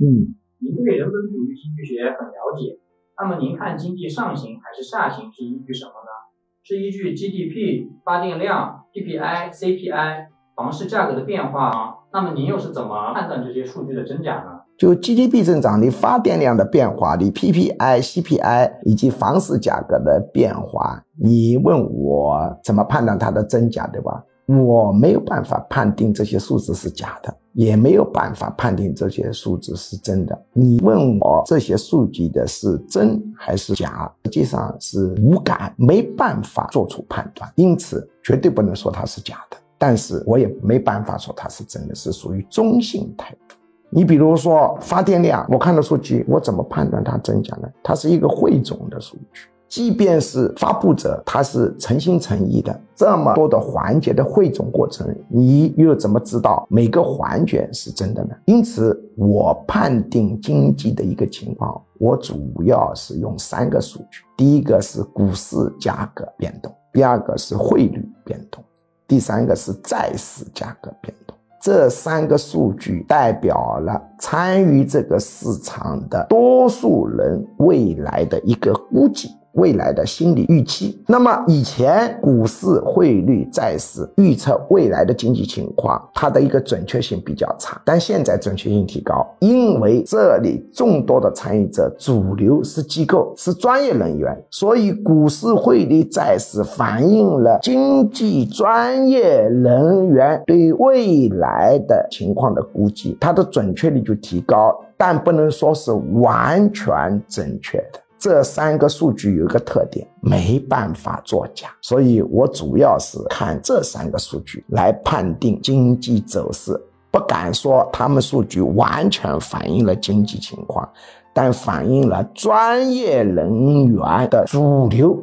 嗯，您对人本主义经济学很了解，那么您看经济上行还是下行是依据什么呢？是依据 GDP、发电量、PPI、CPI、房市价格的变化啊？那么您又是怎么判断这些数据的真假呢？就 GDP 增长、你发电量的变化、你 PPI、CPI 以及房市价格的变化，你问我怎么判断它的真假，对吧？我没有办法判定这些数字是假的，也没有办法判定这些数字是真的。你问我这些数据的是真还是假，实际上是无感，没办法做出判断，因此绝对不能说它是假的。但是我也没办法说它是真的，是属于中性态度。你比如说发电量，我看到数据，我怎么判断它真假呢？它是一个汇总的数据。即便是发布者，他是诚心诚意的，这么多的环节的汇总过程，你又怎么知道每个环节是真的呢？因此，我判定经济的一个情况，我主要是用三个数据：第一个是股市价格变动，第二个是汇率变动，第三个是债市价格变动。这三个数据代表了参与这个市场的多数人未来的一个估计。未来的心理预期。那么以前股市、汇率、债市预测未来的经济情况，它的一个准确性比较差。但现在准确性提高，因为这里众多的参与者，主流是机构，是专业人员，所以股市、汇率、债市反映了经济专业人员对未来的情况的估计，它的准确率就提高，但不能说是完全正确的。这三个数据有一个特点，没办法作假，所以我主要是看这三个数据来判定经济走势，不敢说他们数据完全反映了经济情况，但反映了专业人员的主流